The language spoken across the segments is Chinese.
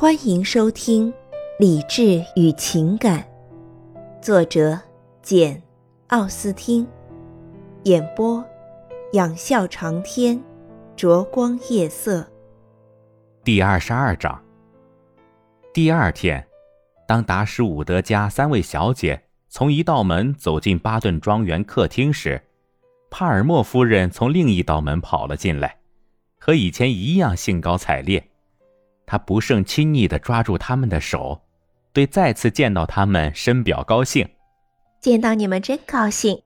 欢迎收听《理智与情感》，作者简·奥斯汀，演播仰笑长天，灼光夜色。第二十二章。第二天，当达什伍德家三位小姐从一道门走进巴顿庄园客厅时，帕尔默夫人从另一道门跑了进来，和以前一样兴高采烈。她不胜亲昵地抓住他们的手，对再次见到他们深表高兴。见到你们真高兴，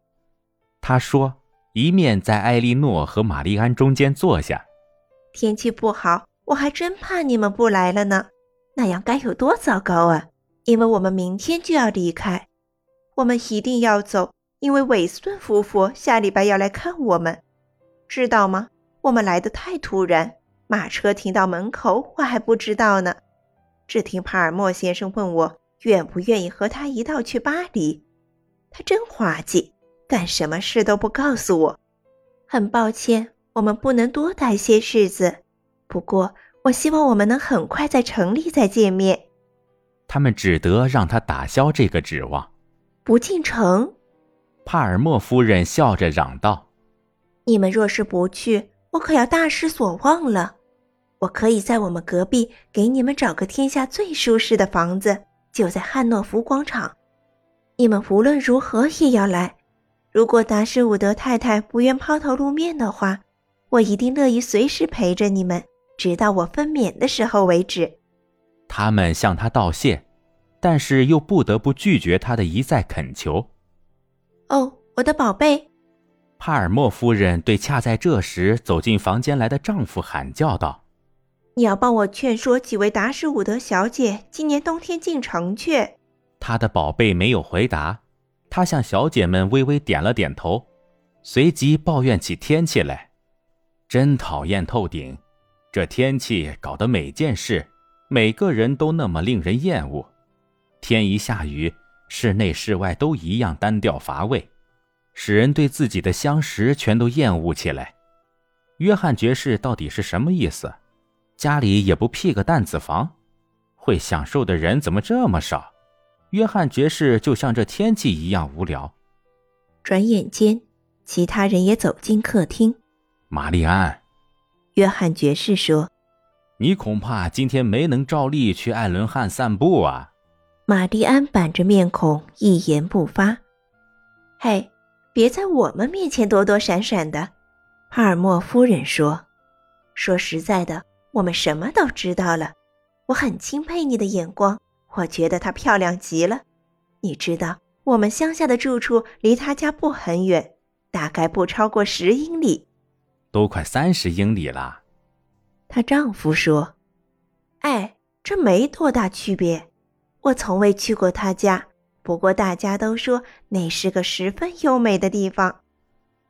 他说，一面在艾莉诺和玛丽安中间坐下。天气不好，我还真怕你们不来了呢，那样该有多糟糕啊！因为我们明天就要离开，我们一定要走，因为韦斯顿夫妇下礼拜要来看我们，知道吗？我们来的太突然。马车停到门口，我还不知道呢。只听帕尔默先生问我愿不愿意和他一道去巴黎。他真滑稽，干什么事都不告诉我。很抱歉，我们不能多待些日子。不过，我希望我们能很快在城里再见面。他们只得让他打消这个指望。不进城，帕尔默夫人笑着嚷道：“你们若是不去，我可要大失所望了。”我可以在我们隔壁给你们找个天下最舒适的房子，就在汉诺福广场。你们无论如何也要来。如果达什伍德太太不愿抛头露面的话，我一定乐意随时陪着你们，直到我分娩的时候为止。他们向他道谢，但是又不得不拒绝他的一再恳求。哦，我的宝贝！帕尔默夫人对恰在这时走进房间来的丈夫喊叫道。你要帮我劝说几位达什伍德小姐今年冬天进城去。他的宝贝没有回答，他向小姐们微微点了点头，随即抱怨起天气来：“真讨厌透顶！这天气搞得每件事、每个人都那么令人厌恶。天一下雨，室内室外都一样单调乏味，使人对自己的相识全都厌恶起来。约翰爵士到底是什么意思？”家里也不辟个担子房，会享受的人怎么这么少？约翰爵士就像这天气一样无聊。转眼间，其他人也走进客厅。玛丽安，约翰爵士说：“你恐怕今天没能照例去艾伦汉散步啊。”玛丽安板着面孔，一言不发。嘿，别在我们面前躲躲闪闪的。帕尔默夫人说：“说实在的。”我们什么都知道了，我很钦佩你的眼光，我觉得她漂亮极了。你知道，我们乡下的住处离她家不很远，大概不超过十英里，都快三十英里了。她丈夫说：“哎，这没多大区别。我从未去过她家，不过大家都说那是个十分优美的地方，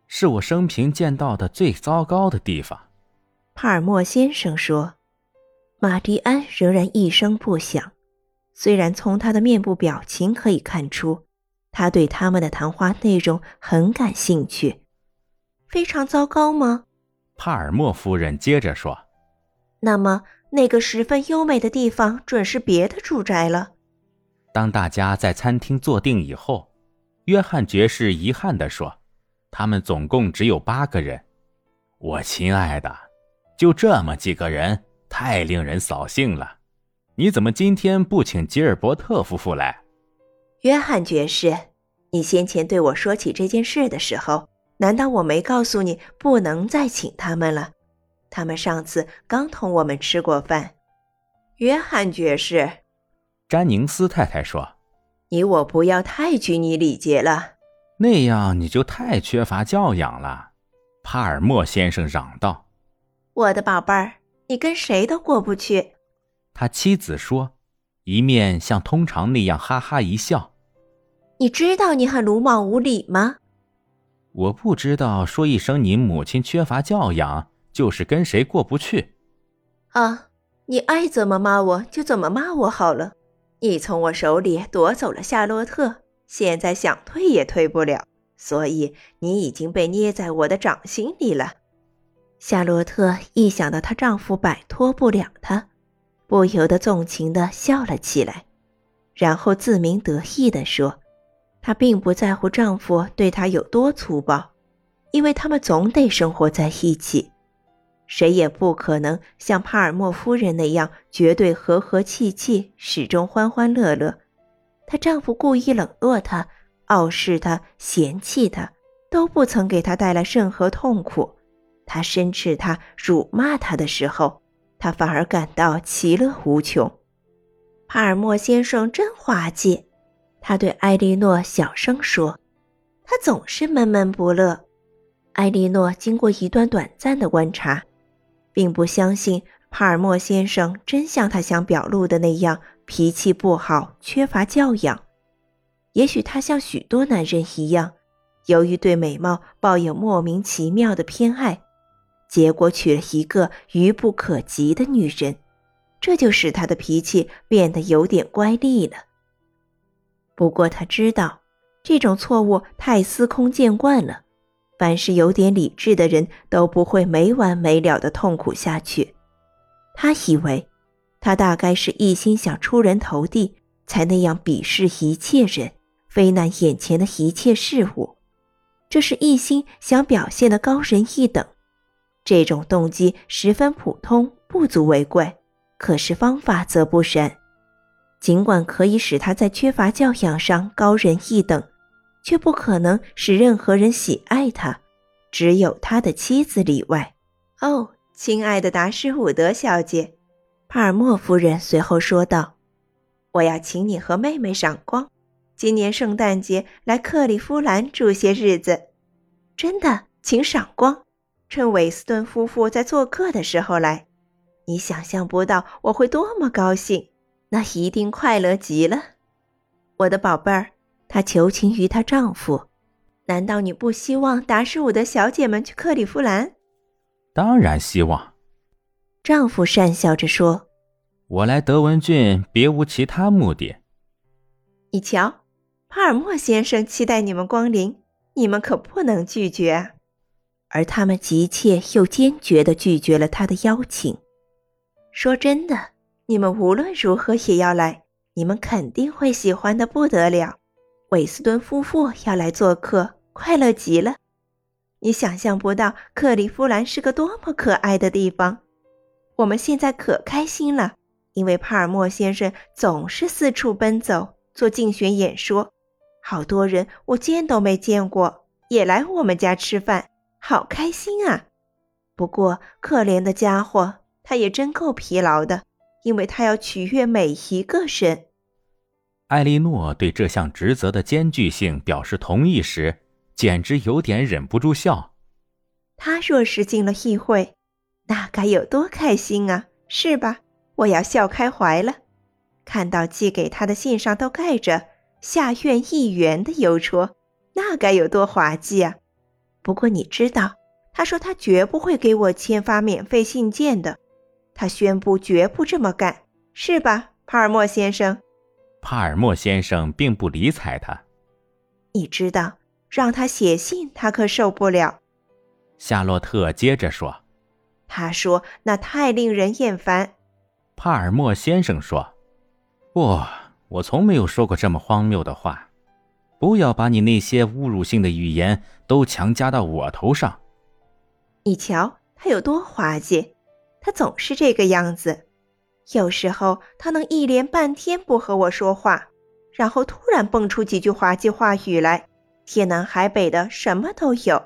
是我生平见到的最糟糕的地方。”帕尔默先生说：“马迪安仍然一声不响，虽然从他的面部表情可以看出，他对他们的谈话内容很感兴趣。非常糟糕吗？”帕尔默夫人接着说：“那么那个十分优美的地方准是别的住宅了。”当大家在餐厅坐定以后，约翰爵士遗憾地说：“他们总共只有八个人。”我亲爱的。就这么几个人，太令人扫兴了。你怎么今天不请吉尔伯特夫妇来？约翰爵士，你先前对我说起这件事的时候，难道我没告诉你不能再请他们了？他们上次刚同我们吃过饭。约翰爵士，詹宁斯太太说：“你我不要太拘泥礼节了，那样你就太缺乏教养了。”帕尔默先生嚷道。我的宝贝儿，你跟谁都过不去。”他妻子说，一面像通常那样哈哈一笑。“你知道你很鲁莽无礼吗？”“我不知道，说一声你母亲缺乏教养，就是跟谁过不去。”“啊，你爱怎么骂我就怎么骂我好了。你从我手里夺走了夏洛特，现在想退也退不了，所以你已经被捏在我的掌心里了。”夏洛特一想到她丈夫摆脱不了她，不由得纵情地笑了起来，然后自鸣得意地说：“她并不在乎丈夫对她有多粗暴，因为他们总得生活在一起，谁也不可能像帕尔默夫人那样绝对和和气气，始终欢欢乐乐。她丈夫故意冷落她、傲视她、嫌弃她，都不曾给她带来任何痛苦。他申斥她、辱骂她的时候。”他反而感到其乐无穷。帕尔默先生真滑稽，他对埃莉诺小声说：“他总是闷闷不乐。”埃莉诺经过一段短暂的观察，并不相信帕尔默先生真像他想表露的那样脾气不好、缺乏教养。也许他像许多男人一样，由于对美貌抱有莫名其妙的偏爱。结果娶了一个愚不可及的女人，这就使他的脾气变得有点乖戾了。不过他知道，这种错误太司空见惯了，凡是有点理智的人都不会没完没了的痛苦下去。他以为，他大概是一心想出人头地，才那样鄙视一切人，非难眼前的一切事物。这是一心想表现的高人一等。这种动机十分普通，不足为怪。可是方法则不然。尽管可以使他在缺乏教养上高人一等，却不可能使任何人喜爱他，只有他的妻子例外。哦，亲爱的达什伍德小姐，帕尔默夫人随后说道：“我要请你和妹妹赏光，今年圣诞节来克利夫兰住些日子。真的，请赏光。”趁韦斯顿夫妇在做客的时候来，你想象不到我会多么高兴，那一定快乐极了，我的宝贝儿。她求情于她丈夫，难道你不希望达什伍德小姐们去克利夫兰？当然希望。丈夫讪笑着说：“我来德文郡别无其他目的。你瞧，帕尔默先生期待你们光临，你们可不能拒绝啊。”而他们急切又坚决地拒绝了他的邀请。说真的，你们无论如何也要来，你们肯定会喜欢的不得了。韦斯顿夫妇要来做客，快乐极了。你想象不到克利夫兰是个多么可爱的地方。我们现在可开心了，因为帕尔默先生总是四处奔走做竞选演说，好多人我见都没见过也来我们家吃饭。好开心啊！不过可怜的家伙，他也真够疲劳的，因为他要取悦每一个神。艾莉诺对这项职责的艰巨性表示同意时，简直有点忍不住笑。他若是进了议会，那该有多开心啊，是吧？我要笑开怀了。看到寄给他的信上都盖着“下院议员”的邮戳，那该有多滑稽啊！不过你知道，他说他绝不会给我签发免费信件的，他宣布绝不这么干，是吧，帕尔默先生？帕尔默先生并不理睬他。你知道，让他写信，他可受不了。夏洛特接着说：“他说那太令人厌烦。”帕尔默先生说：“不，我从没有说过这么荒谬的话。”不要把你那些侮辱性的语言都强加到我头上。你瞧他有多滑稽，他总是这个样子。有时候他能一连半天不和我说话，然后突然蹦出几句滑稽话语来，天南海北的什么都有。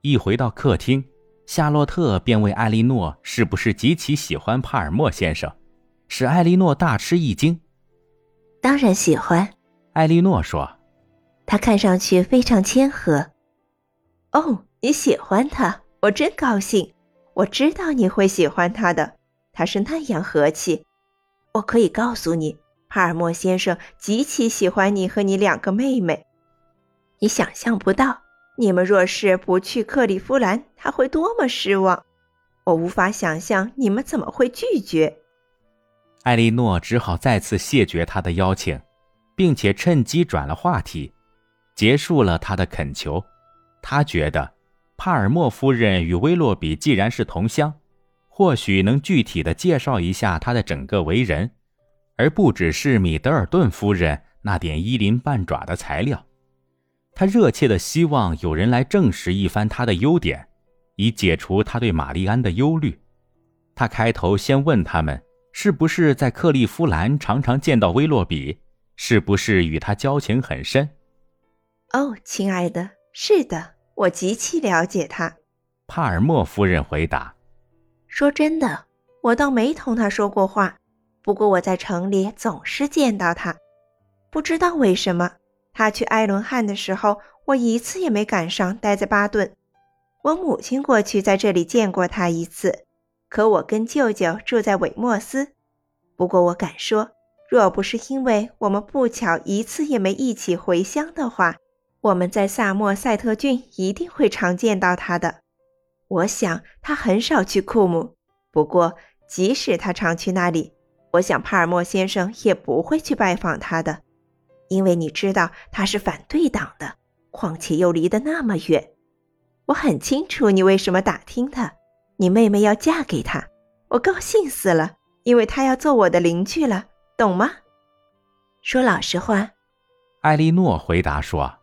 一回到客厅，夏洛特便问艾莉诺是不是极其喜欢帕尔默先生，使艾莉诺大吃一惊。当然喜欢，艾莉诺说。他看上去非常谦和。哦，你喜欢他，我真高兴。我知道你会喜欢他的，他是那样和气。我可以告诉你，帕尔默先生极其喜欢你和你两个妹妹。你想象不到，你们若是不去克利夫兰，他会多么失望。我无法想象你们怎么会拒绝。艾莉诺只好再次谢绝他的邀请，并且趁机转了话题。结束了他的恳求，他觉得帕尔默夫人与威洛比既然是同乡，或许能具体的介绍一下他的整个为人，而不只是米德尔顿夫人那点一鳞半爪的材料。他热切的希望有人来证实一番他的优点，以解除他对玛丽安的忧虑。他开头先问他们是不是在克利夫兰常常见到威洛比，是不是与他交情很深。哦，亲爱的，是的，我极其了解他。帕尔默夫人回答。说真的，我倒没同他说过话。不过我在城里总是见到他，不知道为什么。他去埃伦汉的时候，我一次也没赶上待在巴顿。我母亲过去在这里见过他一次，可我跟舅舅住在韦莫斯。不过我敢说，若不是因为我们不巧一次也没一起回乡的话，我们在萨默塞特郡一定会常见到他的。我想他很少去库姆，不过即使他常去那里，我想帕尔默先生也不会去拜访他的，因为你知道他是反对党的，况且又离得那么远。我很清楚你为什么打听他，你妹妹要嫁给他，我高兴死了，因为他要做我的邻居了，懂吗？说老实话，艾莉诺回答说：“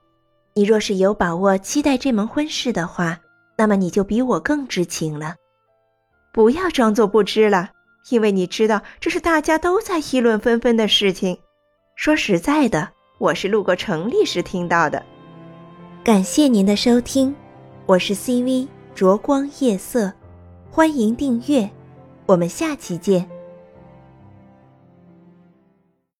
你若是有把握期待这门婚事的话。”那么你就比我更知情了，不要装作不知了，因为你知道这是大家都在议论纷纷的事情。说实在的，我是路过城里时听到的。感谢您的收听，我是 CV 灼光夜色，欢迎订阅，我们下期见。